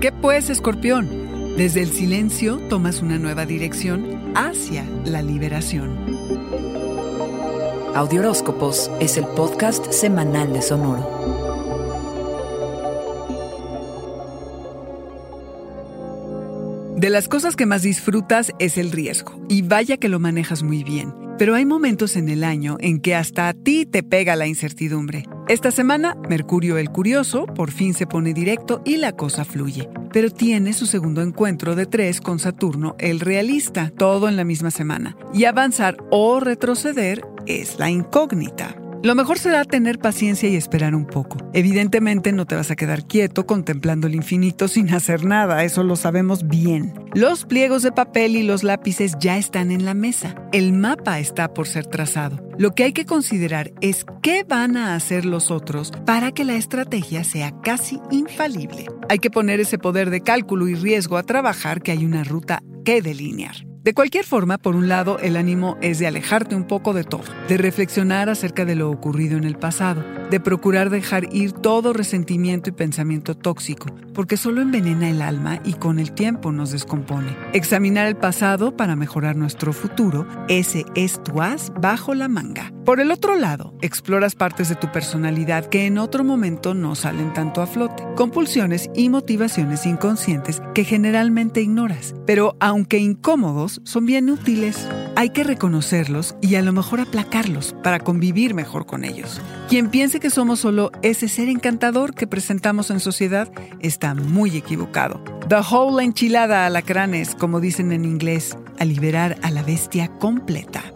¿Qué pues, escorpión? Desde el silencio tomas una nueva dirección hacia la liberación. Audioróscopos es el podcast semanal de Sonoro. De las cosas que más disfrutas es el riesgo, y vaya que lo manejas muy bien. Pero hay momentos en el año en que hasta a ti te pega la incertidumbre. Esta semana, Mercurio el Curioso por fin se pone directo y la cosa fluye. Pero tiene su segundo encuentro de tres con Saturno el Realista, todo en la misma semana. Y avanzar o retroceder es la incógnita. Lo mejor será tener paciencia y esperar un poco. Evidentemente no te vas a quedar quieto contemplando el infinito sin hacer nada, eso lo sabemos bien. Los pliegos de papel y los lápices ya están en la mesa. El mapa está por ser trazado. Lo que hay que considerar es qué van a hacer los otros para que la estrategia sea casi infalible. Hay que poner ese poder de cálculo y riesgo a trabajar que hay una ruta que delinear. De cualquier forma, por un lado, el ánimo es de alejarte un poco de todo, de reflexionar acerca de lo ocurrido en el pasado, de procurar dejar ir todo resentimiento y pensamiento tóxico, porque solo envenena el alma y con el tiempo nos descompone. Examinar el pasado para mejorar nuestro futuro, ese es tu as bajo la manga. Por el otro lado, exploras partes de tu personalidad que en otro momento no salen tanto a flote, compulsiones y motivaciones inconscientes que generalmente ignoras, pero aunque incómodos, son bien útiles. Hay que reconocerlos y a lo mejor aplacarlos para convivir mejor con ellos. Quien piense que somos solo ese ser encantador que presentamos en sociedad está muy equivocado. The whole enchilada alacranes, como dicen en inglés, a liberar a la bestia completa.